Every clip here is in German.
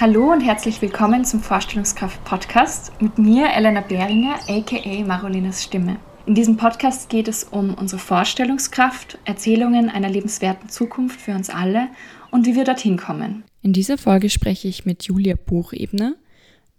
Hallo und herzlich willkommen zum Vorstellungskraft-Podcast mit mir, Elena Behringer, aka Marolinas Stimme. In diesem Podcast geht es um unsere Vorstellungskraft, Erzählungen einer lebenswerten Zukunft für uns alle und wie wir dorthin kommen. In dieser Folge spreche ich mit Julia Buchebner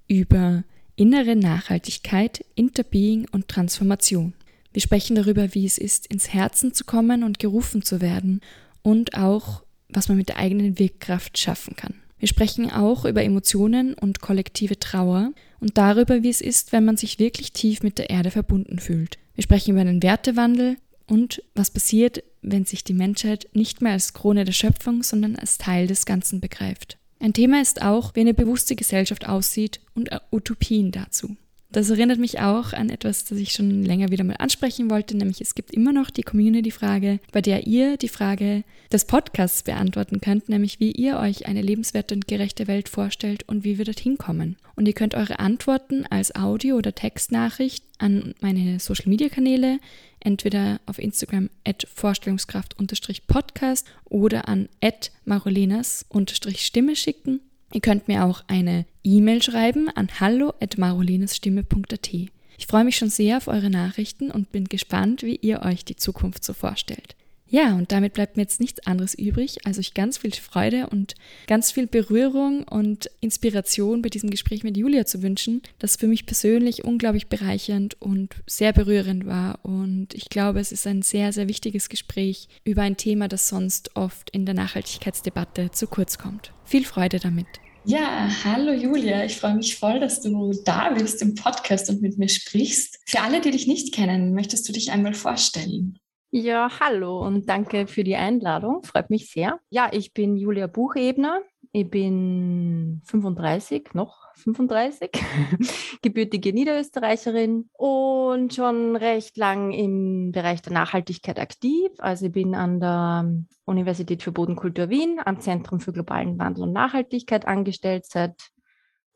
über innere Nachhaltigkeit, Interbeing und Transformation. Wir sprechen darüber, wie es ist, ins Herzen zu kommen und gerufen zu werden und auch, was man mit der eigenen Wirkkraft schaffen kann. Wir sprechen auch über Emotionen und kollektive Trauer und darüber, wie es ist, wenn man sich wirklich tief mit der Erde verbunden fühlt. Wir sprechen über einen Wertewandel und was passiert, wenn sich die Menschheit nicht mehr als Krone der Schöpfung, sondern als Teil des Ganzen begreift. Ein Thema ist auch, wie eine bewusste Gesellschaft aussieht und Utopien dazu. Das erinnert mich auch an etwas, das ich schon länger wieder mal ansprechen wollte, nämlich es gibt immer noch die Community-Frage, bei der ihr die Frage des Podcasts beantworten könnt, nämlich wie ihr euch eine lebenswerte und gerechte Welt vorstellt und wie wir dorthin kommen. Und ihr könnt eure Antworten als Audio- oder Textnachricht an meine Social-Media-Kanäle, entweder auf Instagram at Vorstellungskraft-Podcast oder an at marolenas-stimme schicken Ihr könnt mir auch eine E-Mail schreiben an hallo@marolinusstimme.at. Ich freue mich schon sehr auf eure Nachrichten und bin gespannt, wie ihr euch die Zukunft so vorstellt. Ja, und damit bleibt mir jetzt nichts anderes übrig, als euch ganz viel Freude und ganz viel Berührung und Inspiration bei diesem Gespräch mit Julia zu wünschen, das für mich persönlich unglaublich bereichernd und sehr berührend war. Und ich glaube, es ist ein sehr, sehr wichtiges Gespräch über ein Thema, das sonst oft in der Nachhaltigkeitsdebatte zu kurz kommt. Viel Freude damit. Ja, hallo Julia. Ich freue mich voll, dass du da bist im Podcast und mit mir sprichst. Für alle, die dich nicht kennen, möchtest du dich einmal vorstellen? Ja, hallo und danke für die Einladung. Freut mich sehr. Ja, ich bin Julia Buchebner. Ich bin 35, noch 35, gebürtige Niederösterreicherin und schon recht lang im Bereich der Nachhaltigkeit aktiv. Also ich bin an der Universität für Bodenkultur Wien am Zentrum für globalen Wandel und Nachhaltigkeit angestellt seit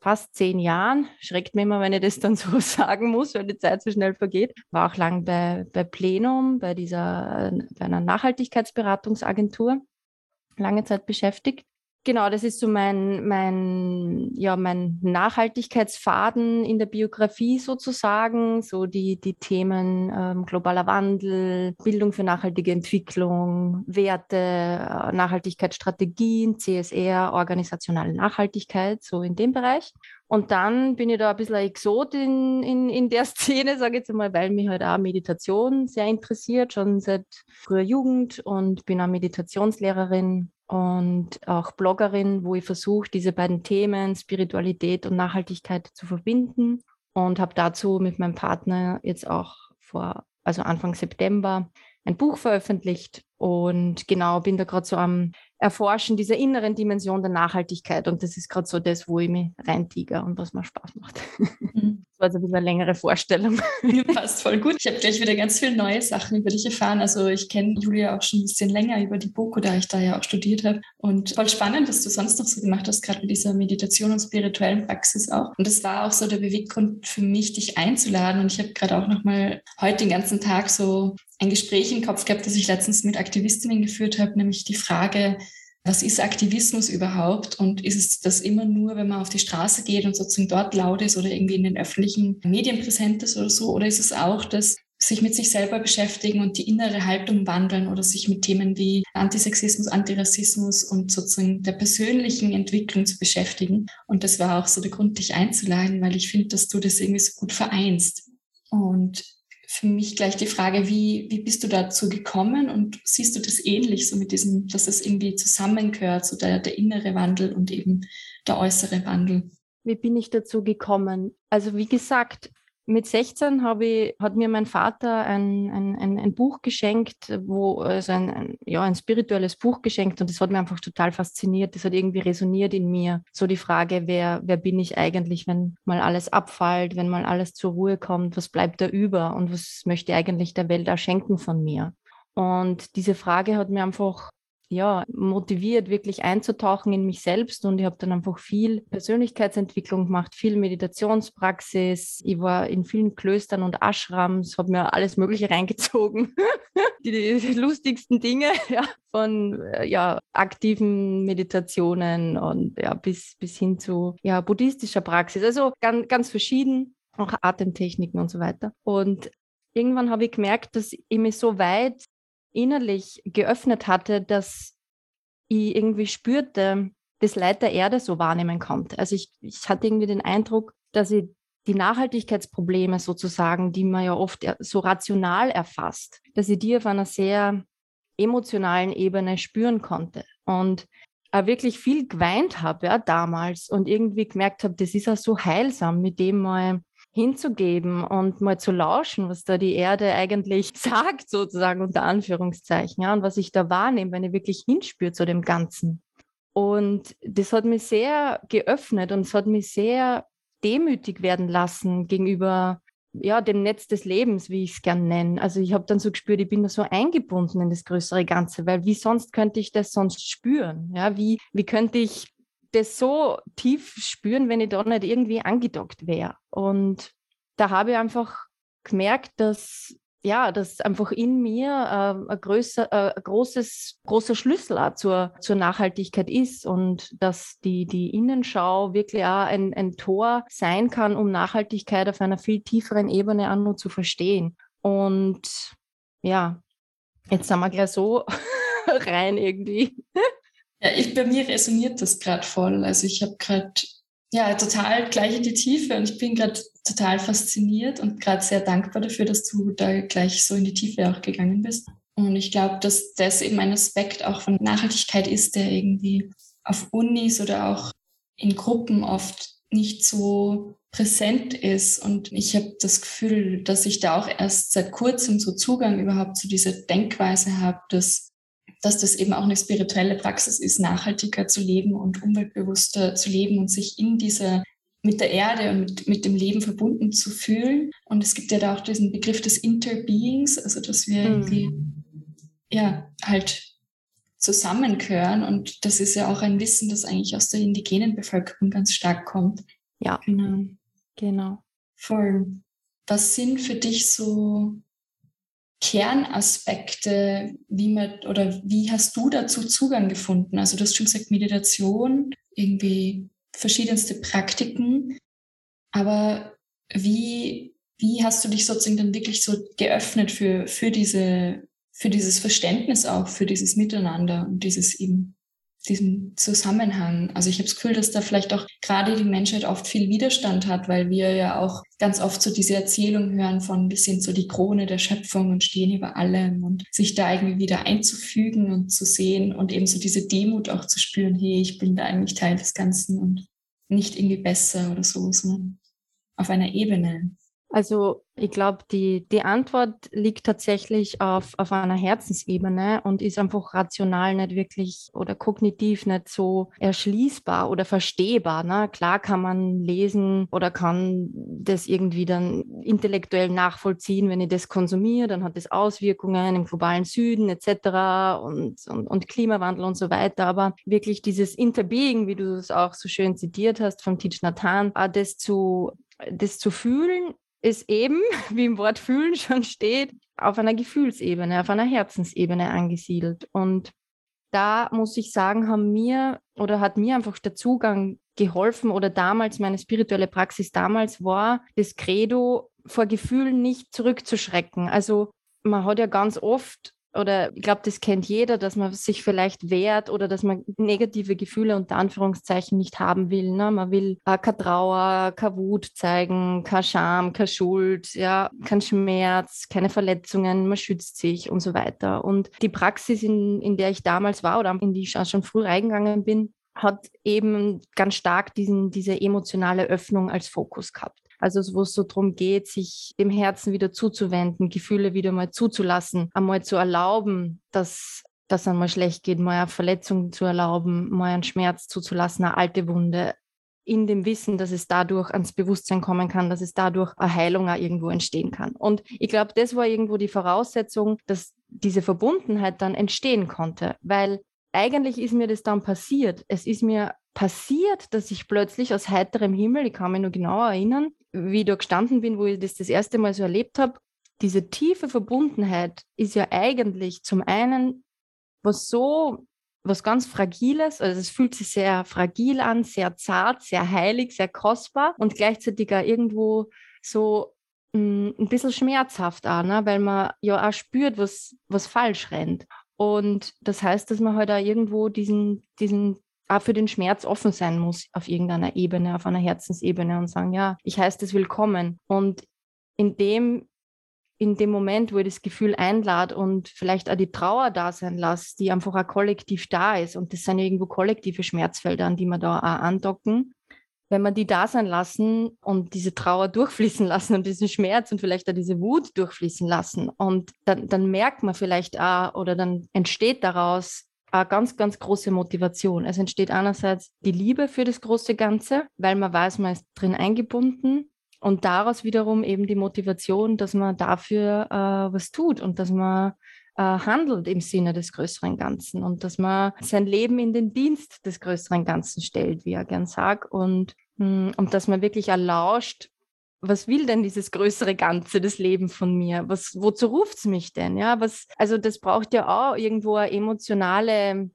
fast zehn Jahren. Schreckt mir immer, wenn ich das dann so sagen muss, weil die Zeit so schnell vergeht. War auch lang bei, bei Plenum, bei dieser, bei einer Nachhaltigkeitsberatungsagentur, lange Zeit beschäftigt. Genau, das ist so mein, mein, ja, mein Nachhaltigkeitsfaden in der Biografie sozusagen. So die, die Themen ähm, globaler Wandel, Bildung für nachhaltige Entwicklung, Werte, äh, Nachhaltigkeitsstrategien, CSR, organisationale Nachhaltigkeit, so in dem Bereich. Und dann bin ich da ein bisschen ein Exot in, in, in der Szene, sage ich jetzt mal, weil mich halt auch Meditation sehr interessiert, schon seit früher Jugend und bin auch Meditationslehrerin und auch Bloggerin, wo ich versuche, diese beiden Themen Spiritualität und Nachhaltigkeit zu verbinden und habe dazu mit meinem Partner jetzt auch vor, also Anfang September, ein Buch veröffentlicht und genau bin da gerade so am Erforschen dieser inneren Dimension der Nachhaltigkeit und das ist gerade so das, wo ich mich reintiger und was mir Spaß macht. Mhm. War also ein eine längere Vorstellung. Passt voll gut. Ich habe gleich wieder ganz viele neue Sachen über dich erfahren. Also ich kenne Julia auch schon ein bisschen länger über die BOKU, da ich da ja auch studiert habe. Und voll spannend, was du sonst noch so gemacht hast, gerade mit dieser Meditation und spirituellen Praxis auch. Und das war auch so der Beweggrund für mich, dich einzuladen. Und ich habe gerade auch nochmal heute den ganzen Tag so ein Gespräch im Kopf gehabt, das ich letztens mit Aktivistinnen geführt habe, nämlich die Frage, was ist Aktivismus überhaupt und ist es das immer nur, wenn man auf die Straße geht und sozusagen dort laut ist oder irgendwie in den öffentlichen Medien präsent ist oder so? Oder ist es auch das sich mit sich selber beschäftigen und die innere Haltung wandeln oder sich mit Themen wie Antisexismus, Antirassismus und sozusagen der persönlichen Entwicklung zu beschäftigen? Und das war auch so der Grund, dich einzuladen, weil ich finde, dass du das irgendwie so gut vereinst. Und für mich gleich die Frage, wie, wie bist du dazu gekommen und siehst du das ähnlich, so mit diesem, dass es irgendwie zusammengehört, so der, der innere Wandel und eben der äußere Wandel? Wie bin ich dazu gekommen? Also wie gesagt, mit 16 habe ich, hat mir mein Vater ein, ein, ein, ein Buch geschenkt, wo, also ein, ein, ja, ein spirituelles Buch geschenkt und das hat mir einfach total fasziniert. Das hat irgendwie resoniert in mir. So die Frage, wer, wer bin ich eigentlich, wenn mal alles abfällt, wenn mal alles zur Ruhe kommt, was bleibt da über und was möchte eigentlich der Welt auch schenken von mir? Und diese Frage hat mir einfach ja, motiviert, wirklich einzutauchen in mich selbst. Und ich habe dann einfach viel Persönlichkeitsentwicklung gemacht, viel Meditationspraxis. Ich war in vielen Klöstern und Ashrams, habe mir alles Mögliche reingezogen. die, die, lustigsten Dinge, ja, von äh, ja, aktiven Meditationen und ja, bis, bis hin zu ja, buddhistischer Praxis. Also ganz, ganz verschieden, auch Atemtechniken und so weiter. Und irgendwann habe ich gemerkt, dass ich mich so weit innerlich geöffnet hatte, dass ich irgendwie spürte, das Leid der Erde so wahrnehmen konnte. Also ich, ich hatte irgendwie den Eindruck, dass ich die Nachhaltigkeitsprobleme sozusagen, die man ja oft so rational erfasst, dass ich die auf einer sehr emotionalen Ebene spüren konnte. Und wirklich viel geweint habe ja, damals und irgendwie gemerkt habe, das ist auch so heilsam, mit dem mal hinzugeben und mal zu lauschen, was da die Erde eigentlich sagt, sozusagen unter Anführungszeichen, ja, und was ich da wahrnehme, wenn ich wirklich hinspüre zu dem Ganzen. Und das hat mich sehr geöffnet und es hat mich sehr demütig werden lassen gegenüber ja, dem Netz des Lebens, wie ich es gern nenne. Also ich habe dann so gespürt, ich bin da so eingebunden in das größere Ganze, weil wie sonst könnte ich das sonst spüren? Ja, wie, wie könnte ich das so tief spüren, wenn ich da nicht irgendwie angedockt wäre. Und da habe ich einfach gemerkt, dass ja, dass einfach in mir äh, ein, größer, äh, ein großes, großer Schlüssel auch zur, zur Nachhaltigkeit ist und dass die, die Innenschau wirklich auch ein, ein Tor sein kann, um Nachhaltigkeit auf einer viel tieferen Ebene auch nur zu verstehen. Und ja, jetzt sind wir gleich so rein irgendwie. Ich, bei mir resoniert das gerade voll. Also ich habe gerade ja total gleich in die Tiefe und ich bin gerade total fasziniert und gerade sehr dankbar dafür, dass du da gleich so in die Tiefe auch gegangen bist. Und ich glaube, dass das eben ein Aspekt auch von Nachhaltigkeit ist, der irgendwie auf Unis oder auch in Gruppen oft nicht so präsent ist. Und ich habe das Gefühl, dass ich da auch erst seit kurzem so Zugang überhaupt zu dieser Denkweise habe, dass dass das eben auch eine spirituelle Praxis ist, nachhaltiger zu leben und umweltbewusster zu leben und sich in dieser mit der Erde und mit, mit dem Leben verbunden zu fühlen. Und es gibt ja da auch diesen Begriff des Interbeings, also dass wir mhm. irgendwie ja halt zusammengehören. Und das ist ja auch ein Wissen, das eigentlich aus der indigenen Bevölkerung ganz stark kommt. Ja, genau. Genau. Voll. Was sind für dich so Kernaspekte, wie man oder wie hast du dazu Zugang gefunden? Also du hast schon gesagt, Meditation, irgendwie verschiedenste Praktiken, aber wie, wie hast du dich sozusagen dann wirklich so geöffnet für, für diese, für dieses Verständnis auch, für dieses Miteinander und dieses eben diesem Zusammenhang. Also ich habe das Gefühl, dass da vielleicht auch gerade die Menschheit oft viel Widerstand hat, weil wir ja auch ganz oft so diese Erzählung hören von wir sind so die Krone der Schöpfung und stehen über allem und sich da irgendwie wieder einzufügen und zu sehen und eben so diese Demut auch zu spüren, hey, ich bin da eigentlich Teil des Ganzen und nicht irgendwie besser oder so, sondern auf einer Ebene. Also ich glaube, die, die Antwort liegt tatsächlich auf, auf einer Herzensebene und ist einfach rational nicht wirklich oder kognitiv nicht so erschließbar oder verstehbar. Ne? Klar kann man lesen oder kann das irgendwie dann intellektuell nachvollziehen, wenn ich das konsumiere, dann hat das Auswirkungen im globalen Süden etc. Und, und, und Klimawandel und so weiter. Aber wirklich dieses Interbeing, wie du es auch so schön zitiert hast von Tich Nathan, das zu das zu fühlen ist eben, wie im Wort fühlen schon steht, auf einer Gefühlsebene, auf einer Herzensebene angesiedelt. Und da muss ich sagen, haben mir oder hat mir einfach der Zugang geholfen oder damals meine spirituelle Praxis damals war, das Credo vor Gefühlen nicht zurückzuschrecken. Also man hat ja ganz oft oder ich glaube, das kennt jeder, dass man sich vielleicht wehrt oder dass man negative Gefühle unter Anführungszeichen nicht haben will. Ne? Man will äh, keine Trauer, keine Wut zeigen, keine Scham, keine Schuld, ja, kein Schmerz, keine Verletzungen, man schützt sich und so weiter. Und die Praxis, in, in der ich damals war oder in die ich auch schon früh reingegangen bin, hat eben ganz stark diesen, diese emotionale Öffnung als Fokus gehabt. Also wo es so darum geht, sich dem Herzen wieder zuzuwenden, Gefühle wieder mal zuzulassen, einmal zu erlauben, dass das einmal schlecht geht, mal eine Verletzung zu erlauben, mal einen Schmerz zuzulassen, eine alte Wunde, in dem Wissen, dass es dadurch ans Bewusstsein kommen kann, dass es dadurch eine Heilung auch irgendwo entstehen kann. Und ich glaube, das war irgendwo die Voraussetzung, dass diese Verbundenheit dann entstehen konnte, weil eigentlich ist mir das dann passiert. Es ist mir passiert, dass ich plötzlich aus heiterem Himmel, ich kann mich noch genau erinnern, wie ich da gestanden bin, wo ich das das erste Mal so erlebt habe, diese tiefe Verbundenheit ist ja eigentlich zum einen was so, was ganz Fragiles, also es fühlt sich sehr fragil an, sehr zart, sehr heilig, sehr kostbar und gleichzeitig auch irgendwo so mh, mm, ein bisschen schmerzhaft an, ne? weil man ja auch spürt, was, was falsch rennt. Und das heißt, dass man halt auch irgendwo diesen, diesen auch für den Schmerz offen sein muss auf irgendeiner Ebene, auf einer Herzensebene und sagen, ja, ich heiße das willkommen. Und in dem in dem Moment, wo ich das Gefühl einlade und vielleicht auch die Trauer da sein lasse, die einfach auch kollektiv da ist. Und das sind ja irgendwo kollektive Schmerzfelder, an die wir da auch andocken. Wenn wir die da sein lassen und diese Trauer durchfließen lassen und diesen Schmerz und vielleicht auch diese Wut durchfließen lassen. Und dann, dann merkt man vielleicht auch oder dann entsteht daraus eine ganz, ganz große Motivation. Es entsteht einerseits die Liebe für das große Ganze, weil man weiß, man ist drin eingebunden und daraus wiederum eben die Motivation, dass man dafür äh, was tut und dass man äh, handelt im Sinne des größeren Ganzen und dass man sein Leben in den Dienst des größeren Ganzen stellt, wie er gern sagt, und, hm, und dass man wirklich erlauscht, was will denn dieses größere Ganze, das Leben von mir? Was, wozu ruft es mich denn? Ja, was, also das braucht ja auch irgendwo eine emotionale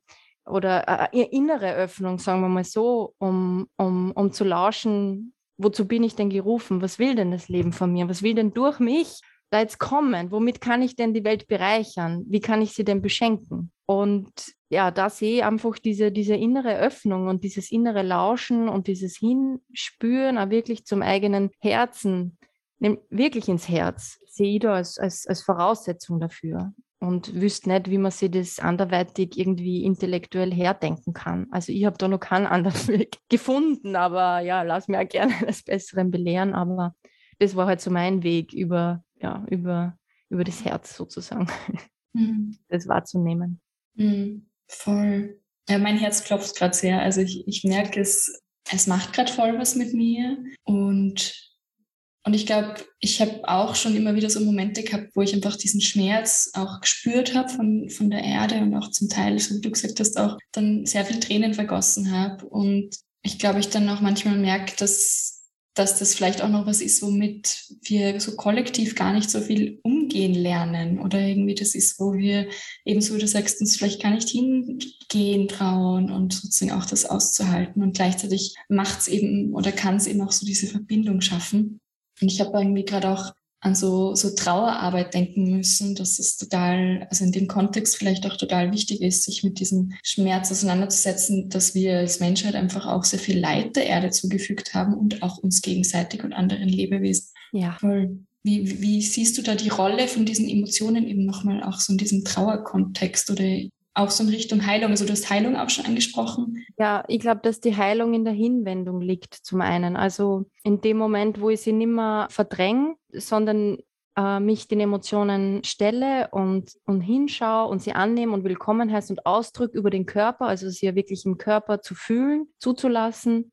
oder eine innere Öffnung, sagen wir mal so, um, um, um zu lauschen, wozu bin ich denn gerufen? Was will denn das Leben von mir? Was will denn durch mich da jetzt kommen? Womit kann ich denn die Welt bereichern? Wie kann ich sie denn beschenken? Und ja, da sehe ich einfach diese, diese innere Öffnung und dieses innere Lauschen und dieses Hinspüren auch wirklich zum eigenen Herzen, wirklich ins Herz, sehe ich da als, als, als Voraussetzung dafür und wüsste nicht, wie man sich das anderweitig irgendwie intellektuell herdenken kann. Also ich habe da noch keinen anderen Weg gefunden, aber ja, lass mir auch gerne eines Besseren belehren. Aber das war halt so mein Weg über, ja, über, über das Herz sozusagen, mhm. das wahrzunehmen. Mhm. Voll. Ja, mein Herz klopft gerade sehr. Also ich, ich merke es, es macht gerade voll was mit mir und und ich glaube, ich habe auch schon immer wieder so Momente gehabt, wo ich einfach diesen Schmerz auch gespürt habe von, von der Erde und auch zum Teil, so wie du gesagt hast, auch dann sehr viel Tränen vergossen habe. Und ich glaube, ich dann auch manchmal merke, dass, dass das vielleicht auch noch was ist, womit wir so kollektiv gar nicht so viel umgehen lernen. Oder irgendwie das ist, wo wir eben so, wie du sagst, uns vielleicht gar nicht hingehen trauen und sozusagen auch das auszuhalten. Und gleichzeitig macht es eben oder kann es eben auch so diese Verbindung schaffen. Und ich habe irgendwie gerade auch an so, so Trauerarbeit denken müssen, dass es total, also in dem Kontext vielleicht auch total wichtig ist, sich mit diesem Schmerz auseinanderzusetzen, dass wir als Menschheit einfach auch sehr viel Leid der Erde zugefügt haben und auch uns gegenseitig und anderen Lebewesen. Ja. Wie, wie siehst du da die Rolle von diesen Emotionen eben nochmal auch so in diesem Trauerkontext oder auch so in Richtung Heilung. Also du hast Heilung auch schon angesprochen. Ja, ich glaube, dass die Heilung in der Hinwendung liegt zum einen. Also in dem Moment, wo ich sie nicht mehr verdränge, sondern äh, mich den Emotionen stelle und, und hinschaue und sie annehme und willkommen heißt und ausdrücke über den Körper, also sie ja wirklich im Körper zu fühlen, zuzulassen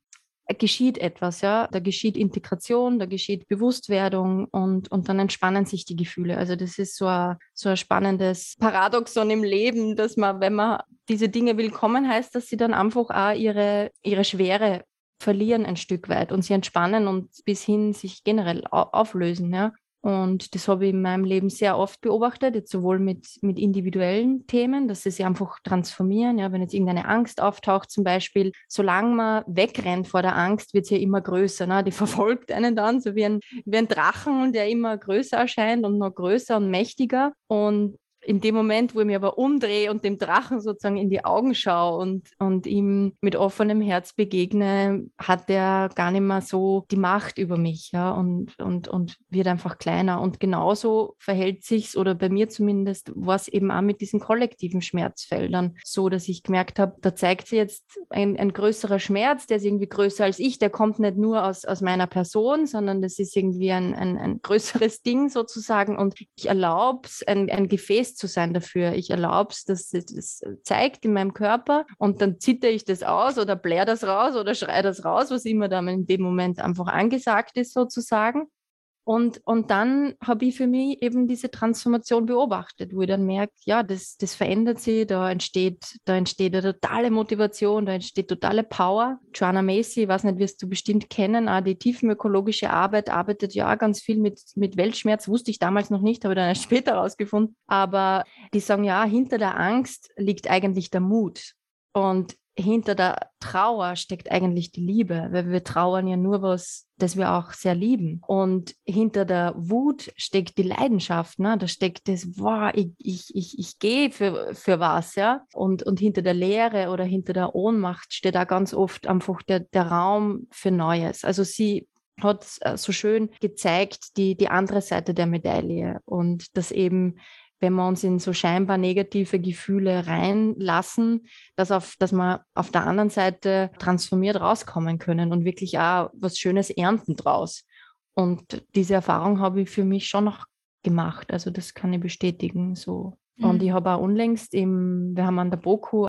geschieht etwas, ja. Da geschieht Integration, da geschieht Bewusstwerdung und, und dann entspannen sich die Gefühle. Also das ist so ein, so ein spannendes Paradoxon im Leben, dass man, wenn man diese Dinge willkommen heißt, dass sie dann einfach auch ihre, ihre Schwere verlieren ein Stück weit und sie entspannen und bis hin sich generell auflösen, ja. Und das habe ich in meinem Leben sehr oft beobachtet, jetzt sowohl mit, mit individuellen Themen, dass sie sich einfach transformieren. Ja, wenn jetzt irgendeine Angst auftaucht, zum Beispiel, solange man wegrennt vor der Angst, wird sie ja immer größer. Ne? Die verfolgt einen dann, so wie ein, wie ein Drachen, der immer größer erscheint und noch größer und mächtiger. Und in dem Moment, wo ich mich aber umdrehe und dem Drachen sozusagen in die Augen schaue und, und ihm mit offenem Herz begegne, hat er gar nicht mehr so die Macht über mich, ja, und, und, und wird einfach kleiner. Und genauso verhält sich's, oder bei mir zumindest, war es eben auch mit diesen kollektiven Schmerzfeldern so, dass ich gemerkt habe, da zeigt sich jetzt ein, ein größerer Schmerz, der ist irgendwie größer als ich, der kommt nicht nur aus, aus meiner Person, sondern das ist irgendwie ein, ein, ein größeres Ding sozusagen. Und ich erlaube es, ein, ein Gefäß zu sein dafür. Ich erlaube es, dass es das zeigt in meinem Körper und dann zitter ich das aus oder blär das raus oder schreie das raus, was immer da in dem Moment einfach angesagt ist sozusagen. Und, und dann habe ich für mich eben diese Transformation beobachtet, wo ich dann merke, ja, das, das verändert sich, da entsteht, da entsteht eine totale Motivation, da entsteht totale Power. Joanna Macy, ich weiß nicht, wirst du bestimmt kennen, auch die tiefenökologische Arbeit arbeitet ja ganz viel mit, mit Weltschmerz, wusste ich damals noch nicht, habe dann erst später herausgefunden. Aber die sagen, ja, hinter der Angst liegt eigentlich der Mut. Und hinter der Trauer steckt eigentlich die Liebe, weil wir trauern ja nur was, das wir auch sehr lieben. Und hinter der Wut steckt die Leidenschaft, ne? Da steckt das, wow, ich, ich, ich, ich gehe für, für was, ja. Und, und hinter der Leere oder hinter der Ohnmacht steht da ganz oft einfach der, der Raum für Neues. Also sie hat äh, so schön gezeigt, die, die andere Seite der Medaille und dass eben wenn wir uns in so scheinbar negative Gefühle reinlassen, dass, auf, dass wir auf der anderen Seite transformiert rauskommen können und wirklich auch was Schönes ernten draus. Und diese Erfahrung habe ich für mich schon noch gemacht. Also das kann ich bestätigen. So. Mhm. Und ich habe auch unlängst im, wir haben an der BOKU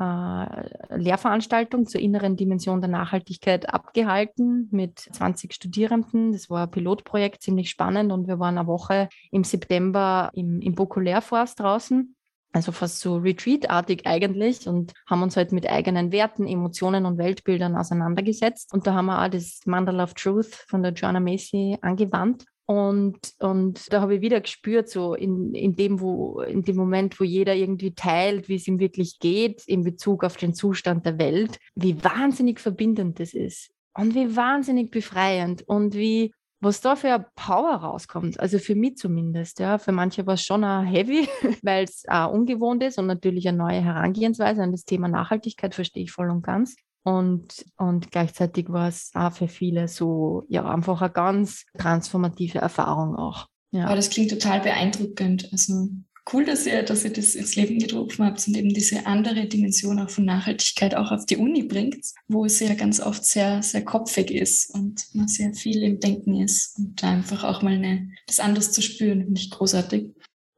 äh, Lehrveranstaltung zur inneren Dimension der Nachhaltigkeit abgehalten mit 20 Studierenden. Das war ein Pilotprojekt, ziemlich spannend und wir waren eine Woche im September im, im Boko Lehrforst draußen. Also fast so Retreat-artig eigentlich und haben uns halt mit eigenen Werten, Emotionen und Weltbildern auseinandergesetzt. Und da haben wir auch das Mandala of Truth von der Joanna Macy angewandt. Und, und da habe ich wieder gespürt, so in, in, dem, wo, in dem Moment, wo jeder irgendwie teilt, wie es ihm wirklich geht, in Bezug auf den Zustand der Welt, wie wahnsinnig verbindend das ist und wie wahnsinnig befreiend und wie, was da für Power rauskommt. Also für mich zumindest, ja. Für manche war es schon auch heavy, weil es ungewohnt ist und natürlich eine neue Herangehensweise an das Thema Nachhaltigkeit verstehe ich voll und ganz. Und, und gleichzeitig war es auch für viele so, ja, einfach eine ganz transformative Erfahrung auch. Ja. Aber das klingt total beeindruckend. Also cool, dass ihr, dass ihr das ins Leben gerufen habt und eben diese andere Dimension auch von Nachhaltigkeit auch auf die Uni bringt, wo es ja ganz oft sehr, sehr kopfig ist und man sehr viel im Denken ist und da einfach auch mal eine, das anders zu spüren, finde ich großartig.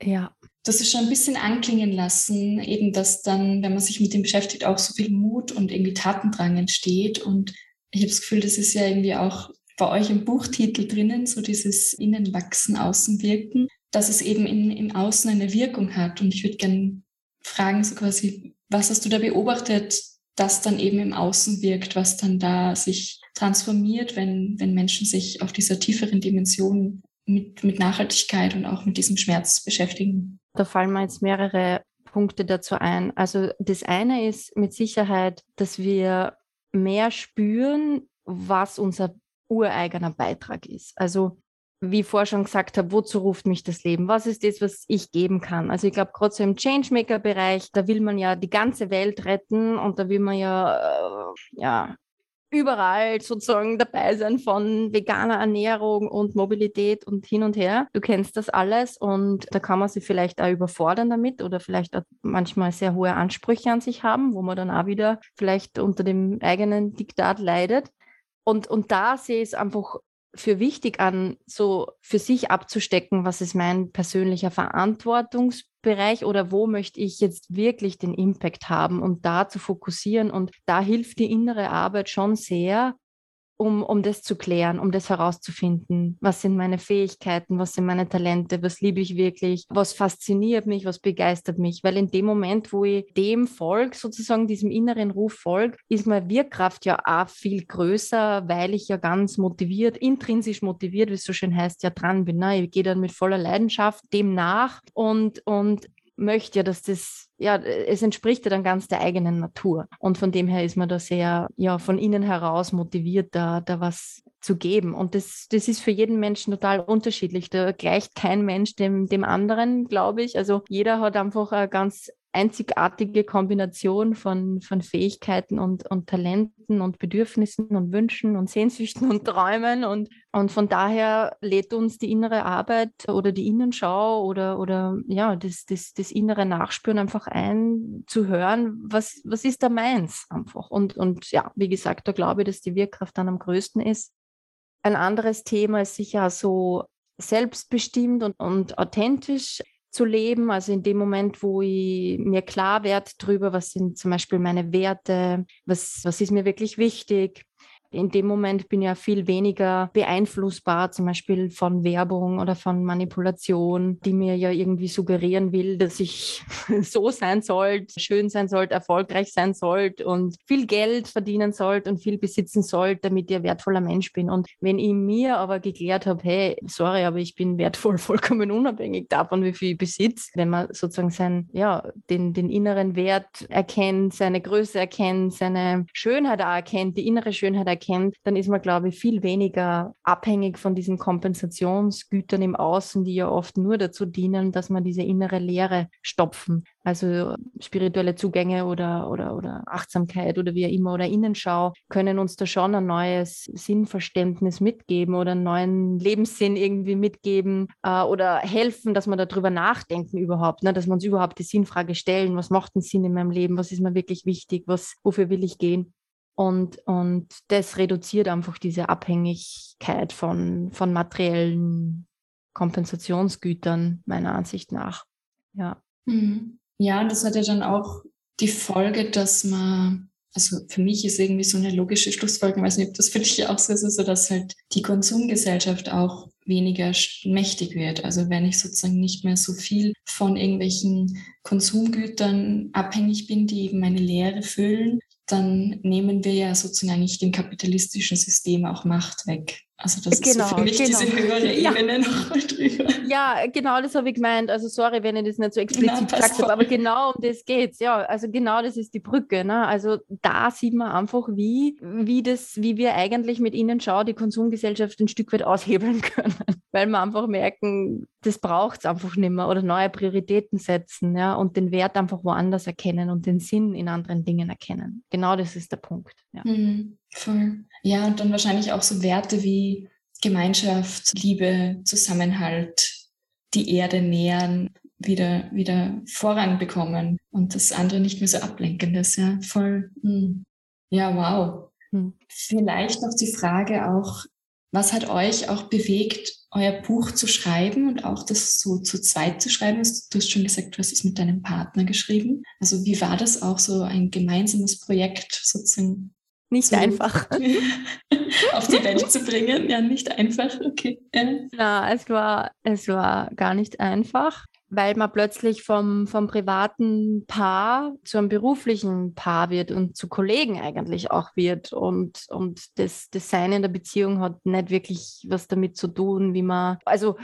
Ja, das ist schon ein bisschen anklingen lassen, eben dass dann, wenn man sich mit dem beschäftigt, auch so viel Mut und irgendwie Tatendrang entsteht. Und ich habe das Gefühl, das ist ja irgendwie auch bei euch im Buchtitel drinnen, so dieses Innenwachsen, Außenwirken, dass es eben in, im Außen eine Wirkung hat. Und ich würde gerne fragen, so quasi, was hast du da beobachtet, das dann eben im Außen wirkt, was dann da sich transformiert, wenn, wenn Menschen sich auf dieser tieferen Dimension mit, mit Nachhaltigkeit und auch mit diesem Schmerz beschäftigen? Da fallen mir jetzt mehrere Punkte dazu ein. Also das eine ist mit Sicherheit, dass wir mehr spüren, was unser ureigener Beitrag ist. Also wie ich vorher schon gesagt habe, wozu ruft mich das Leben? Was ist das, was ich geben kann? Also ich glaube, gerade so im Changemaker-Bereich, da will man ja die ganze Welt retten und da will man ja, äh, ja überall sozusagen dabei sein von veganer Ernährung und Mobilität und hin und her. Du kennst das alles und da kann man sich vielleicht auch überfordern damit oder vielleicht auch manchmal sehr hohe Ansprüche an sich haben, wo man dann auch wieder vielleicht unter dem eigenen Diktat leidet. Und, und da sehe ich es einfach für wichtig an, so für sich abzustecken, was ist mein persönlicher Verantwortungsbereich oder wo möchte ich jetzt wirklich den Impact haben und da zu fokussieren. Und da hilft die innere Arbeit schon sehr, um, um das zu klären, um das herauszufinden. Was sind meine Fähigkeiten, was sind meine Talente, was liebe ich wirklich, was fasziniert mich, was begeistert mich. Weil in dem Moment, wo ich dem folge, sozusagen diesem inneren Ruf folge, ist meine Wirkkraft ja auch viel größer, weil ich ja ganz motiviert, intrinsisch motiviert, wie es so schön heißt, ja dran bin. Ne? Ich gehe dann mit voller Leidenschaft dem nach und, und möchte ja, dass das, ja, es entspricht ja dann ganz der eigenen Natur. Und von dem her ist man da sehr, ja, von innen heraus motiviert, da, da was zu geben. Und das, das ist für jeden Menschen total unterschiedlich. Da gleicht kein Mensch dem, dem anderen, glaube ich. Also jeder hat einfach eine ganz einzigartige Kombination von, von Fähigkeiten und, und Talenten und Bedürfnissen und Wünschen und Sehnsüchten und Träumen. Und, und von daher lädt uns die innere Arbeit oder die Innenschau oder, oder ja, das, das, das innere Nachspüren einfach ein, zu hören, was, was ist da meins einfach. Und, und ja, wie gesagt, da glaube ich, dass die Wirkkraft dann am größten ist. Ein anderes Thema ist sicher so selbstbestimmt und, und authentisch zu leben. Also in dem Moment, wo ich mir klar werde darüber, was sind zum Beispiel meine Werte, was, was ist mir wirklich wichtig, in dem Moment bin ich ja viel weniger beeinflussbar, zum Beispiel von Werbung oder von Manipulation, die mir ja irgendwie suggerieren will, dass ich so sein sollte, schön sein sollte, erfolgreich sein sollte und viel Geld verdienen sollte und viel besitzen sollte, damit ich ein wertvoller Mensch bin. Und wenn ich mir aber geklärt habe, hey, sorry, aber ich bin wertvoll, vollkommen unabhängig davon, wie viel ich besitze, wenn man sozusagen sein, ja, den, den inneren Wert erkennt, seine Größe erkennt, seine Schönheit erkennt, die innere Schönheit erkennt, dann ist man, glaube ich, viel weniger abhängig von diesen Kompensationsgütern im Außen, die ja oft nur dazu dienen, dass man diese innere Leere stopfen. Also spirituelle Zugänge oder, oder, oder Achtsamkeit oder wie auch immer oder Innenschau können uns da schon ein neues Sinnverständnis mitgeben oder einen neuen Lebenssinn irgendwie mitgeben äh, oder helfen, dass wir darüber nachdenken überhaupt, ne? dass wir uns überhaupt die Sinnfrage stellen, was macht denn Sinn in meinem Leben, was ist mir wirklich wichtig, was, wofür will ich gehen. Und, und das reduziert einfach diese Abhängigkeit von, von materiellen Kompensationsgütern, meiner Ansicht nach. Ja. Mhm. Ja, und das hat ja dann auch die Folge, dass man, also für mich ist irgendwie so eine logische Schlussfolgerung, ich weiß nicht, ob das für dich auch so ist, so dass halt die Konsumgesellschaft auch weniger mächtig wird. Also wenn ich sozusagen nicht mehr so viel von irgendwelchen Konsumgütern abhängig bin, die eben meine Lehre füllen, dann nehmen wir ja sozusagen eigentlich dem kapitalistischen System auch Macht weg. Also das genau, ist so für mich genau. diese höhere Ebene ja. nochmal drüber. Ja, genau das habe ich gemeint. Also sorry, wenn ich das nicht so explizit gesagt habe, aber genau um das geht's. Ja, also genau das ist die Brücke. Ne? Also da sieht man einfach, wie, wie, das, wie wir eigentlich mit ihnen schauen, die Konsumgesellschaft ein Stück weit aushebeln können. Weil wir einfach merken, das braucht es einfach nicht mehr oder neue Prioritäten setzen ja, und den Wert einfach woanders erkennen und den Sinn in anderen Dingen erkennen. Genau das ist der Punkt. Ja. Mhm, voll. Ja, und dann wahrscheinlich auch so Werte wie Gemeinschaft, Liebe, Zusammenhalt, die Erde nähern, wieder, wieder Vorrang bekommen und das andere nicht mehr so ablenkend ist. Ja, voll. Hm. Ja, wow. Hm. Vielleicht noch die Frage auch, was hat euch auch bewegt, euer Buch zu schreiben und auch das so zu zweit zu schreiben? Du hast schon gesagt, du hast es mit deinem Partner geschrieben. Also wie war das auch so ein gemeinsames Projekt sozusagen? Nicht zu, einfach. auf die Welt zu bringen. Ja, nicht einfach. Okay. Ja, es war, es war gar nicht einfach weil man plötzlich vom, vom privaten Paar zu einem beruflichen Paar wird und zu Kollegen eigentlich auch wird. Und, und das Design in der Beziehung hat nicht wirklich was damit zu tun, wie man, also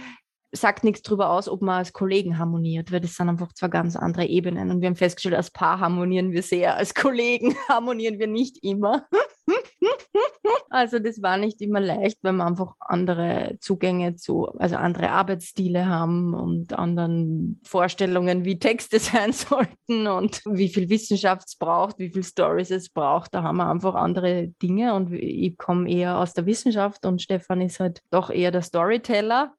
sagt nichts darüber aus, ob man als Kollegen harmoniert, weil das sind einfach zwei ganz andere Ebenen. Und wir haben festgestellt, als Paar harmonieren wir sehr, als Kollegen harmonieren wir nicht immer. also das war nicht immer leicht, weil wir einfach andere Zugänge zu, also andere Arbeitsstile haben und anderen Vorstellungen, wie Texte sein sollten und wie viel Wissenschaft es braucht, wie viel Stories es braucht. Da haben wir einfach andere Dinge und ich komme eher aus der Wissenschaft und Stefan ist halt doch eher der Storyteller.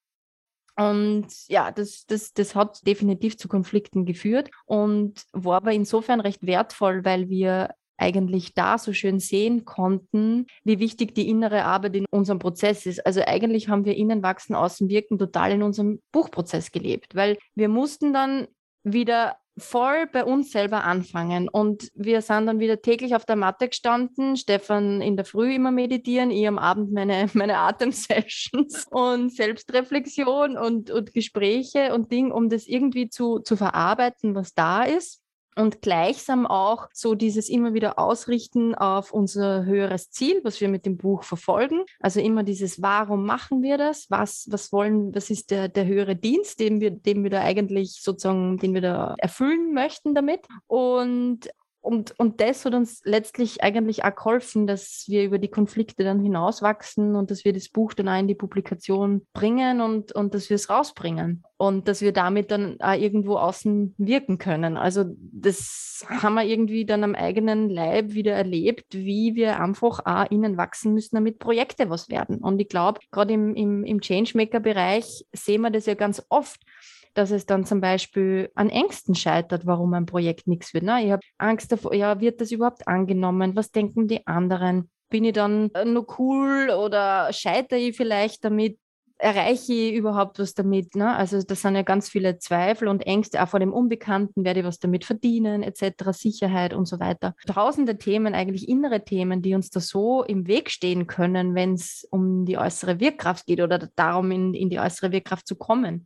Und ja, das, das, das hat definitiv zu Konflikten geführt und war aber insofern recht wertvoll, weil wir eigentlich da so schön sehen konnten, wie wichtig die innere Arbeit in unserem Prozess ist. Also eigentlich haben wir innen wachsen, außen wirken total in unserem Buchprozess gelebt, weil wir mussten dann wieder voll bei uns selber anfangen. Und wir sind dann wieder täglich auf der Matte gestanden. Stefan in der Früh immer meditieren, ich am Abend meine, meine Atemsessions und Selbstreflexion und, und Gespräche und Ding, um das irgendwie zu, zu verarbeiten, was da ist und gleichsam auch so dieses immer wieder Ausrichten auf unser höheres Ziel, was wir mit dem Buch verfolgen. Also immer dieses, warum machen wir das? Was, was wollen, was ist der, der höhere Dienst, den wir, den wir da eigentlich sozusagen, den wir da erfüllen möchten damit? Und und, und das hat uns letztlich eigentlich auch geholfen, dass wir über die Konflikte dann hinauswachsen und dass wir das Buch dann auch in die Publikation bringen und, und dass wir es rausbringen und dass wir damit dann auch irgendwo außen wirken können. Also das haben wir irgendwie dann am eigenen Leib wieder erlebt, wie wir einfach auch innen wachsen müssen, damit Projekte was werden. Und ich glaube, gerade im, im, im Changemaker-Bereich sehen wir das ja ganz oft dass es dann zum Beispiel an Ängsten scheitert, warum ein Projekt nichts wird. Ne? Ich habe Angst davor, ja, wird das überhaupt angenommen? Was denken die anderen? Bin ich dann nur cool oder scheitere ich vielleicht damit? erreiche ich überhaupt was damit? Ne? Also das sind ja ganz viele Zweifel und Ängste, auch vor dem Unbekannten, werde ich was damit verdienen, etc., Sicherheit und so weiter. Tausende Themen, eigentlich innere Themen, die uns da so im Weg stehen können, wenn es um die äußere Wirkkraft geht oder darum, in, in die äußere Wirkkraft zu kommen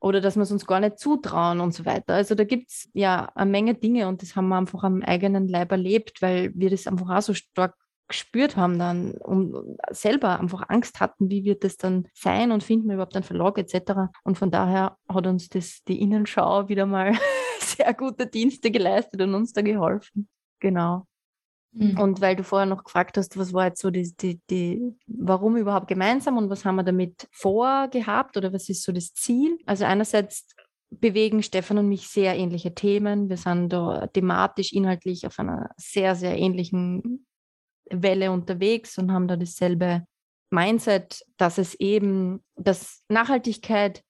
oder dass wir es uns gar nicht zutrauen und so weiter. Also da gibt es ja eine Menge Dinge und das haben wir einfach am eigenen Leib erlebt, weil wir das einfach auch so stark gespürt haben dann und selber einfach Angst hatten, wie wird das dann sein und finden wir überhaupt einen Verlag etc. Und von daher hat uns das die Innenschau wieder mal sehr gute Dienste geleistet und uns da geholfen. Genau. Mhm. Und weil du vorher noch gefragt hast, was war jetzt so die, die, die, warum überhaupt gemeinsam und was haben wir damit vorgehabt oder was ist so das Ziel? Also einerseits bewegen Stefan und mich sehr ähnliche Themen. Wir sind da thematisch, inhaltlich auf einer sehr, sehr ähnlichen Welle unterwegs und haben da dasselbe Mindset, dass es eben, dass Nachhaltigkeit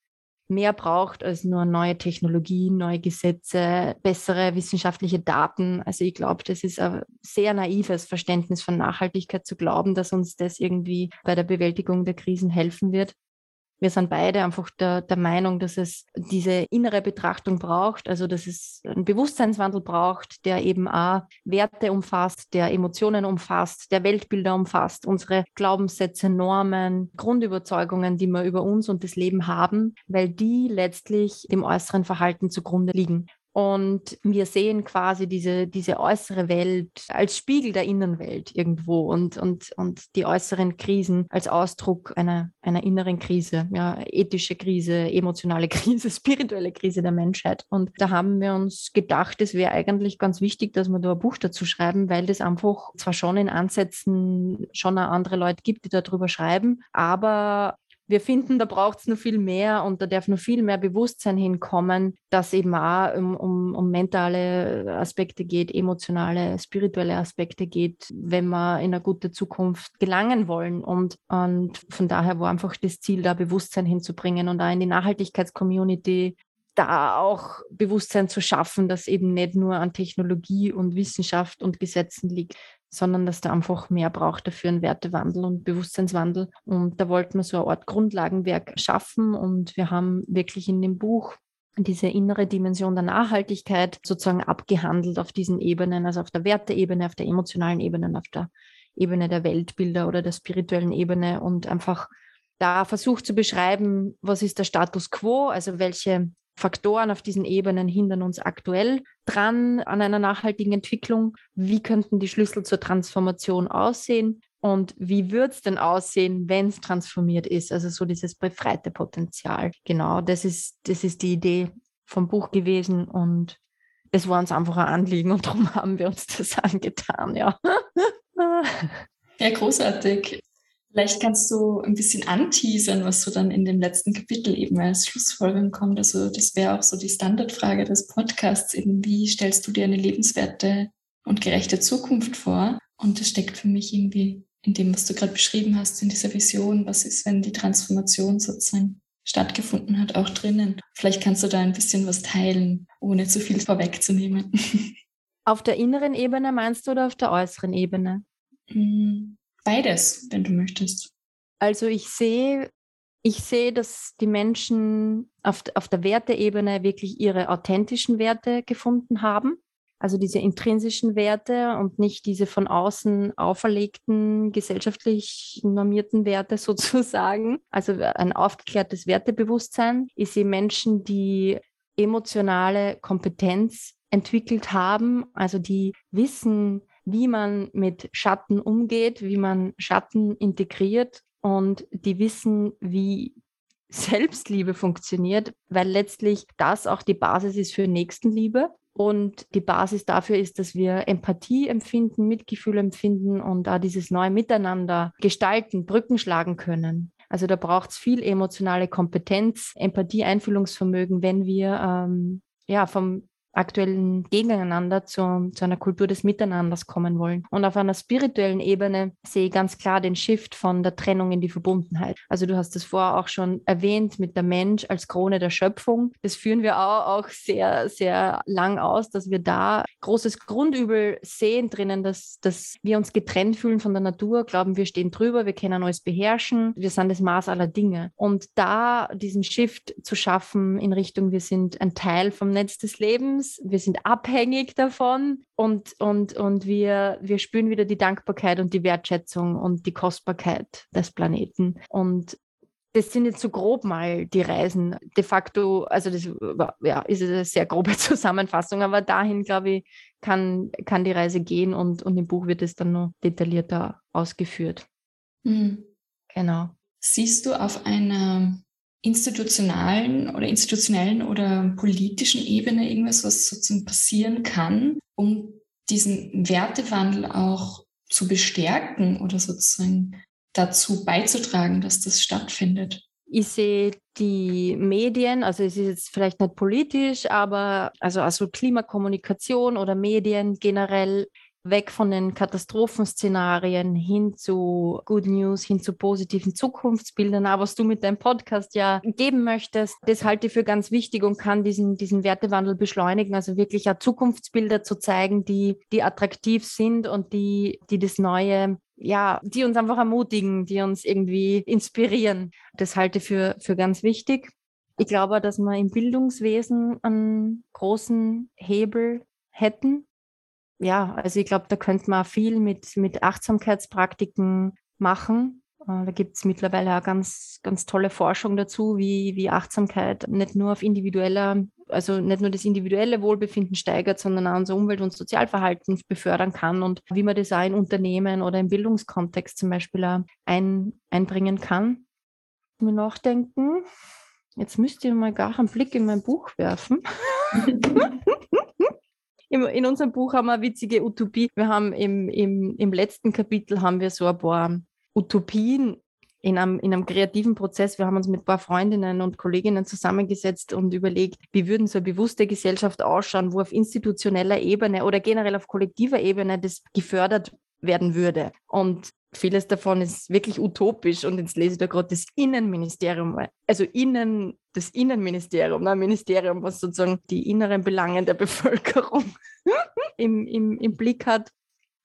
mehr braucht als nur neue Technologien, neue Gesetze, bessere wissenschaftliche Daten. Also ich glaube, das ist ein sehr naives Verständnis von Nachhaltigkeit zu glauben, dass uns das irgendwie bei der Bewältigung der Krisen helfen wird wir sind beide einfach der, der Meinung, dass es diese innere Betrachtung braucht, also dass es einen Bewusstseinswandel braucht, der eben auch Werte umfasst, der Emotionen umfasst, der Weltbilder umfasst, unsere Glaubenssätze, Normen, Grundüberzeugungen, die wir über uns und das Leben haben, weil die letztlich dem äußeren Verhalten zugrunde liegen. Und wir sehen quasi diese, diese äußere Welt als Spiegel der Innenwelt irgendwo und, und, und die äußeren Krisen als Ausdruck einer, einer inneren Krise, ja, ethische Krise, emotionale Krise, spirituelle Krise der Menschheit. Und da haben wir uns gedacht, es wäre eigentlich ganz wichtig, dass wir da ein Buch dazu schreiben, weil das einfach zwar schon in Ansätzen schon andere Leute gibt, die darüber schreiben, aber wir finden, da braucht es noch viel mehr und da darf noch viel mehr Bewusstsein hinkommen, dass eben auch um, um, um mentale Aspekte geht, emotionale, spirituelle Aspekte geht, wenn wir in eine gute Zukunft gelangen wollen. Und, und von daher war einfach das Ziel, da Bewusstsein hinzubringen und auch in die Nachhaltigkeitscommunity da auch Bewusstsein zu schaffen, dass eben nicht nur an Technologie und Wissenschaft und Gesetzen liegt, sondern dass da einfach mehr braucht dafür einen Wertewandel und Bewusstseinswandel. Und da wollten wir so eine Art Grundlagenwerk schaffen und wir haben wirklich in dem Buch diese innere Dimension der Nachhaltigkeit sozusagen abgehandelt auf diesen Ebenen, also auf der Werteebene, auf der emotionalen Ebene, auf der Ebene der Weltbilder oder der spirituellen Ebene und einfach da versucht zu beschreiben, was ist der Status quo, also welche Faktoren auf diesen Ebenen hindern uns aktuell dran an einer nachhaltigen Entwicklung? Wie könnten die Schlüssel zur Transformation aussehen? Und wie wird es denn aussehen, wenn es transformiert ist? Also so dieses befreite Potenzial. Genau, das ist, das ist die Idee vom Buch gewesen und es war uns einfach ein Anliegen und darum haben wir uns das angetan, ja. Ja, großartig. Vielleicht kannst du ein bisschen anteasern, was so dann in dem letzten Kapitel eben als Schlussfolgerung kommt. Also das wäre auch so die Standardfrage des Podcasts, eben wie stellst du dir eine lebenswerte und gerechte Zukunft vor? Und das steckt für mich irgendwie in dem, was du gerade beschrieben hast, in dieser Vision. Was ist, wenn die Transformation sozusagen stattgefunden hat, auch drinnen? Vielleicht kannst du da ein bisschen was teilen, ohne zu viel vorwegzunehmen. Auf der inneren Ebene meinst du oder auf der äußeren Ebene? Mm, Beides, wenn du möchtest. Also ich sehe, ich sehe, dass die Menschen auf, auf der Werteebene wirklich ihre authentischen Werte gefunden haben. Also diese intrinsischen Werte und nicht diese von außen auferlegten, gesellschaftlich normierten Werte sozusagen. Also ein aufgeklärtes Wertebewusstsein. Ich sehe Menschen, die emotionale Kompetenz entwickelt haben, also die wissen, wie man mit Schatten umgeht, wie man Schatten integriert und die wissen, wie Selbstliebe funktioniert, weil letztlich das auch die Basis ist für Nächstenliebe. Und die Basis dafür ist, dass wir Empathie empfinden, Mitgefühl empfinden und da dieses neue Miteinander gestalten, Brücken schlagen können. Also da braucht es viel emotionale Kompetenz, Empathie, Einfühlungsvermögen, wenn wir ähm, ja vom aktuellen Gegeneinander zu, zu einer Kultur des Miteinanders kommen wollen. Und auf einer spirituellen Ebene sehe ich ganz klar den Shift von der Trennung in die Verbundenheit. Also du hast das vorher auch schon erwähnt mit der Mensch als Krone der Schöpfung. Das führen wir auch, auch sehr, sehr lang aus, dass wir da großes Grundübel sehen drinnen, dass, dass wir uns getrennt fühlen von der Natur, glauben, wir stehen drüber, wir können alles beherrschen, wir sind das Maß aller Dinge. Und da diesen Shift zu schaffen in Richtung, wir sind ein Teil vom Netz des Lebens, wir sind abhängig davon und, und, und wir, wir spüren wieder die Dankbarkeit und die Wertschätzung und die Kostbarkeit des Planeten. Und das sind jetzt so grob mal die Reisen. De facto, also das ja, ist eine sehr grobe Zusammenfassung, aber dahin, glaube ich, kann, kann die Reise gehen und, und im Buch wird es dann noch detaillierter ausgeführt. Mhm. Genau. Siehst du auf einer institutionalen oder institutionellen oder politischen Ebene irgendwas, was sozusagen passieren kann, um diesen Wertewandel auch zu bestärken oder sozusagen dazu beizutragen, dass das stattfindet? Ich sehe die Medien, also es ist jetzt vielleicht nicht politisch, aber also, also Klimakommunikation oder Medien generell weg von den Katastrophenszenarien hin zu Good News, hin zu positiven Zukunftsbildern, aber was du mit deinem Podcast ja geben möchtest, das halte ich für ganz wichtig und kann diesen, diesen Wertewandel beschleunigen, also wirklich auch Zukunftsbilder zu zeigen, die, die attraktiv sind und die, die das Neue ja, die uns einfach ermutigen, die uns irgendwie inspirieren. Das halte ich für, für ganz wichtig. Ich glaube, dass wir im Bildungswesen einen großen Hebel hätten, ja, also ich glaube, da könnte man viel mit, mit Achtsamkeitspraktiken machen. Äh, da gibt es mittlerweile auch ganz, ganz tolle Forschung dazu, wie, wie Achtsamkeit nicht nur auf individueller, also nicht nur das individuelle Wohlbefinden steigert, sondern auch unser Umwelt- und Sozialverhalten befördern kann und wie man das auch in Unternehmen oder im Bildungskontext zum Beispiel ein, einbringen kann. Mir nachdenken. Jetzt müsst ihr mal gar einen Blick in mein Buch werfen. Im, in unserem Buch haben wir eine witzige Utopie. Wir haben im, im, im letzten Kapitel haben wir so ein paar Utopien in einem, in einem kreativen Prozess. Wir haben uns mit ein paar Freundinnen und Kolleginnen zusammengesetzt und überlegt, wie würden so eine bewusste Gesellschaft ausschauen, wo auf institutioneller Ebene oder generell auf kollektiver Ebene das gefördert werden würde. Und vieles davon ist wirklich utopisch und jetzt lese ich da gerade das Innenministerium, also Innen, das Innenministerium, ein Ministerium, was sozusagen die inneren Belange der Bevölkerung im, im, im Blick hat.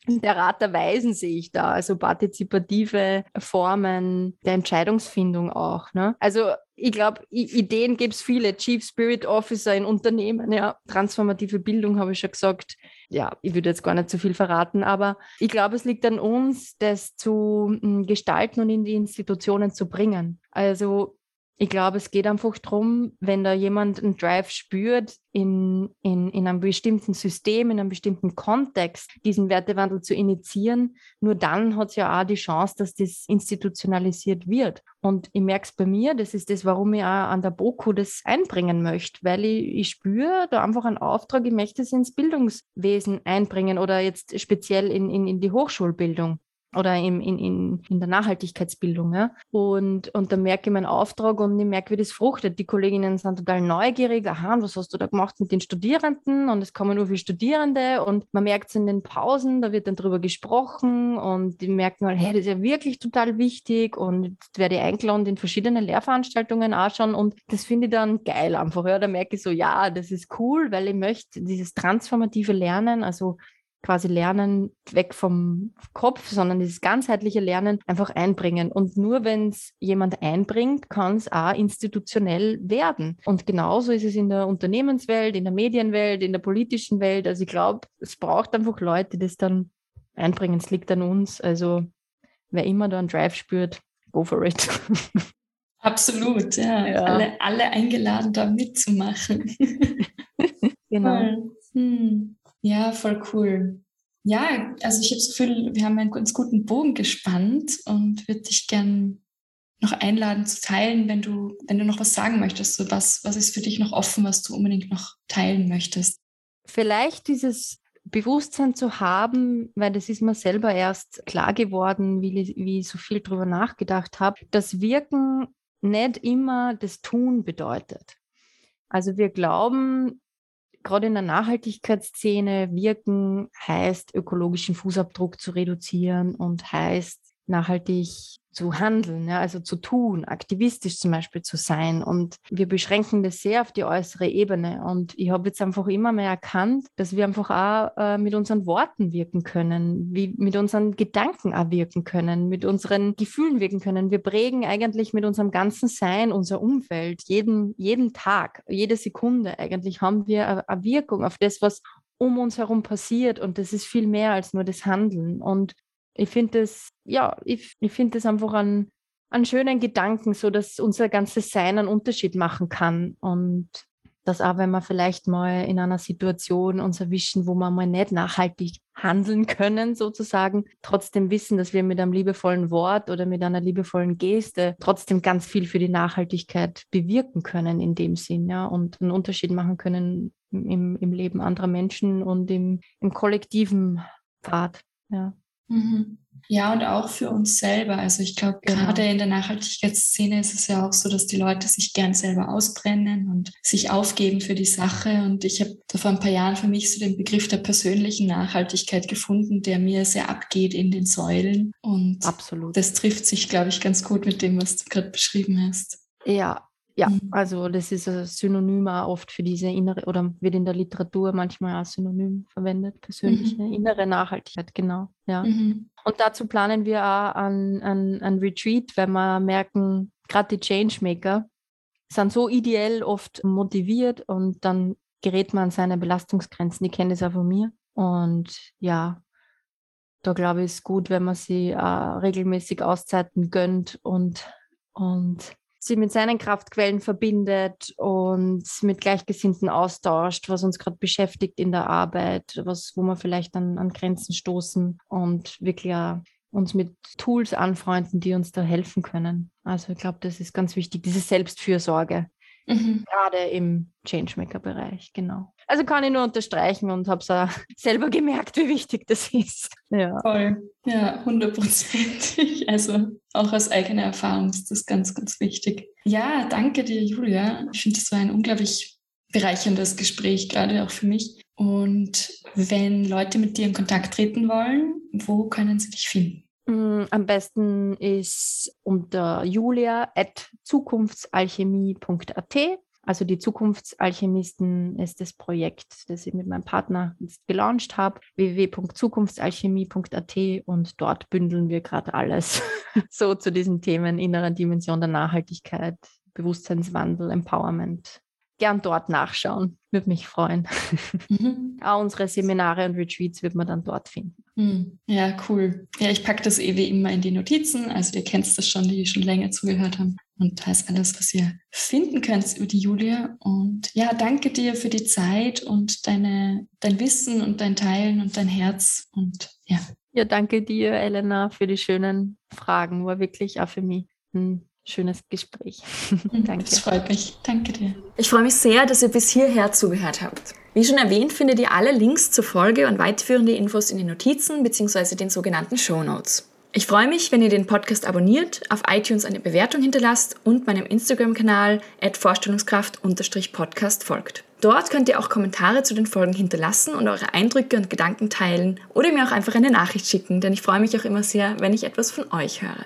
Der Rat der Weisen sehe ich da, also partizipative Formen der Entscheidungsfindung auch. Ne? Also ich glaube, Ideen gibt es viele. Chief Spirit Officer in Unternehmen, ja, transformative Bildung habe ich schon gesagt. Ja, ich würde jetzt gar nicht zu viel verraten, aber ich glaube, es liegt an uns, das zu hm, gestalten und in die Institutionen zu bringen. Also ich glaube, es geht einfach darum, wenn da jemand einen Drive spürt, in, in, in einem bestimmten System, in einem bestimmten Kontext diesen Wertewandel zu initiieren, nur dann hat es ja auch die Chance, dass das institutionalisiert wird. Und ich merke es bei mir, das ist das, warum ich auch an der BOKU das einbringen möchte, weil ich, ich spüre da einfach einen Auftrag, ich möchte es ins Bildungswesen einbringen oder jetzt speziell in, in, in die Hochschulbildung oder in, in, in der Nachhaltigkeitsbildung. Ja? Und, und da merke ich meinen Auftrag und ich merke, wie das fruchtet. Die Kolleginnen sind total neugierig. Aha, was hast du da gemacht mit den Studierenden? Und es kommen nur viele Studierende und man merkt es in den Pausen, da wird dann drüber gesprochen und die merken halt, hey, das ist ja wirklich total wichtig und jetzt werde ich eingeladen in verschiedene Lehrveranstaltungen anschauen und das finde ich dann geil einfach. Ja? Da merke ich so, ja, das ist cool, weil ich möchte dieses transformative Lernen, also quasi Lernen weg vom Kopf, sondern dieses ganzheitliche Lernen einfach einbringen. Und nur wenn es jemand einbringt, kann es auch institutionell werden. Und genauso ist es in der Unternehmenswelt, in der Medienwelt, in der politischen Welt. Also ich glaube, es braucht einfach Leute, die das dann einbringen. Es liegt an uns. Also wer immer da einen Drive spürt, go for it. Absolut, ja. ja. Alle, alle eingeladen, da mitzumachen. genau. Hm. Ja, voll cool. Ja, also ich habe das Gefühl, wir haben einen ganz guten Bogen gespannt und würde dich gern noch einladen zu teilen, wenn du, wenn du noch was sagen möchtest. So was, was ist für dich noch offen, was du unbedingt noch teilen möchtest? Vielleicht dieses Bewusstsein zu haben, weil das ist mir selber erst klar geworden, wie, wie ich so viel drüber nachgedacht habe, dass Wirken nicht immer das Tun bedeutet. Also wir glauben, gerade in der Nachhaltigkeitsszene wirken heißt, ökologischen Fußabdruck zu reduzieren und heißt, nachhaltig zu handeln, ja, also zu tun, aktivistisch zum Beispiel zu sein. Und wir beschränken das sehr auf die äußere Ebene. Und ich habe jetzt einfach immer mehr erkannt, dass wir einfach auch äh, mit unseren Worten wirken können, wie mit unseren Gedanken auch wirken können, mit unseren Gefühlen wirken können. Wir prägen eigentlich mit unserem ganzen Sein unser Umfeld. Jeden, jeden Tag, jede Sekunde eigentlich haben wir eine Wirkung auf das, was um uns herum passiert. Und das ist viel mehr als nur das Handeln. Und ich finde das, ja, ich, ich finde das einfach einen, einen schönen Gedanken, so dass unser ganzes Sein einen Unterschied machen kann. Und dass auch wenn wir vielleicht mal in einer Situation uns erwischen, wo wir mal nicht nachhaltig handeln können, sozusagen, trotzdem wissen, dass wir mit einem liebevollen Wort oder mit einer liebevollen Geste trotzdem ganz viel für die Nachhaltigkeit bewirken können in dem Sinn, ja, und einen Unterschied machen können im, im Leben anderer Menschen und im, im kollektiven Pfad, ja. Mhm. Ja, und auch für uns selber. Also ich glaube, genau. gerade in der Nachhaltigkeitsszene ist es ja auch so, dass die Leute sich gern selber ausbrennen und sich aufgeben für die Sache. Und ich habe da vor ein paar Jahren für mich so den Begriff der persönlichen Nachhaltigkeit gefunden, der mir sehr abgeht in den Säulen. Und Absolut. das trifft sich, glaube ich, ganz gut mit dem, was du gerade beschrieben hast. Ja, ja, mhm. also das ist ein Synonym auch oft für diese innere, oder wird in der Literatur manchmal als Synonym verwendet, persönliche mhm. innere Nachhaltigkeit, genau. Ja. Mhm. Und dazu planen wir auch ein, ein, ein Retreat, wenn wir merken, gerade die Changemaker sind so ideell oft motiviert und dann gerät man an seine Belastungsgrenzen. Die kennen das auch von mir. Und ja, da glaube ich, ist gut, wenn man sie äh, regelmäßig Auszeiten gönnt und, und sie mit seinen Kraftquellen verbindet und mit Gleichgesinnten austauscht, was uns gerade beschäftigt in der Arbeit, was, wo wir vielleicht an, an Grenzen stoßen und wirklich uns mit Tools anfreunden, die uns da helfen können. Also ich glaube, das ist ganz wichtig, diese Selbstfürsorge. Mhm. Gerade im Changemaker-Bereich, genau. Also kann ich nur unterstreichen und habe es auch selber gemerkt, wie wichtig das ist. Ja. Voll. Ja, hundertprozentig. Also auch aus eigener Erfahrung ist das ganz, ganz wichtig. Ja, danke dir, Julia. Ich finde, das war ein unglaublich bereicherndes Gespräch, gerade auch für mich. Und wenn Leute mit dir in Kontakt treten wollen, wo können sie dich finden? Mm, am besten ist unter julia at zukunftsalchemie.at. Also die Zukunftsalchemisten ist das Projekt, das ich mit meinem Partner jetzt gelauncht habe, www.zukunftsalchemie.at und dort bündeln wir gerade alles so zu diesen Themen innerer Dimension der Nachhaltigkeit, Bewusstseinswandel, Empowerment gern dort nachschauen. Würde mich freuen. Mhm. Auch unsere Seminare und Retreats wird man dann dort finden. Mhm. Ja, cool. Ja, ich packe das eh wie immer in die Notizen. Also ihr kennt das schon, die schon länger zugehört haben. Und da ist alles, was ihr finden könnt über die Julia. Und ja, danke dir für die Zeit und deine, dein Wissen und dein Teilen und dein Herz. Und ja. Ja, danke dir, Elena, für die schönen Fragen. War wirklich auch für mich ein schönes Gespräch. Danke. Das freut mich. Danke dir. Ich freue mich sehr, dass ihr bis hierher zugehört habt. Wie schon erwähnt, findet ihr alle Links zur Folge und weiterführende Infos in den Notizen bzw. den sogenannten Show Notes. Ich freue mich, wenn ihr den Podcast abonniert, auf iTunes eine Bewertung hinterlasst und meinem Instagram-Kanal vorstellungskraft-podcast folgt. Dort könnt ihr auch Kommentare zu den Folgen hinterlassen und eure Eindrücke und Gedanken teilen oder mir auch einfach eine Nachricht schicken, denn ich freue mich auch immer sehr, wenn ich etwas von euch höre.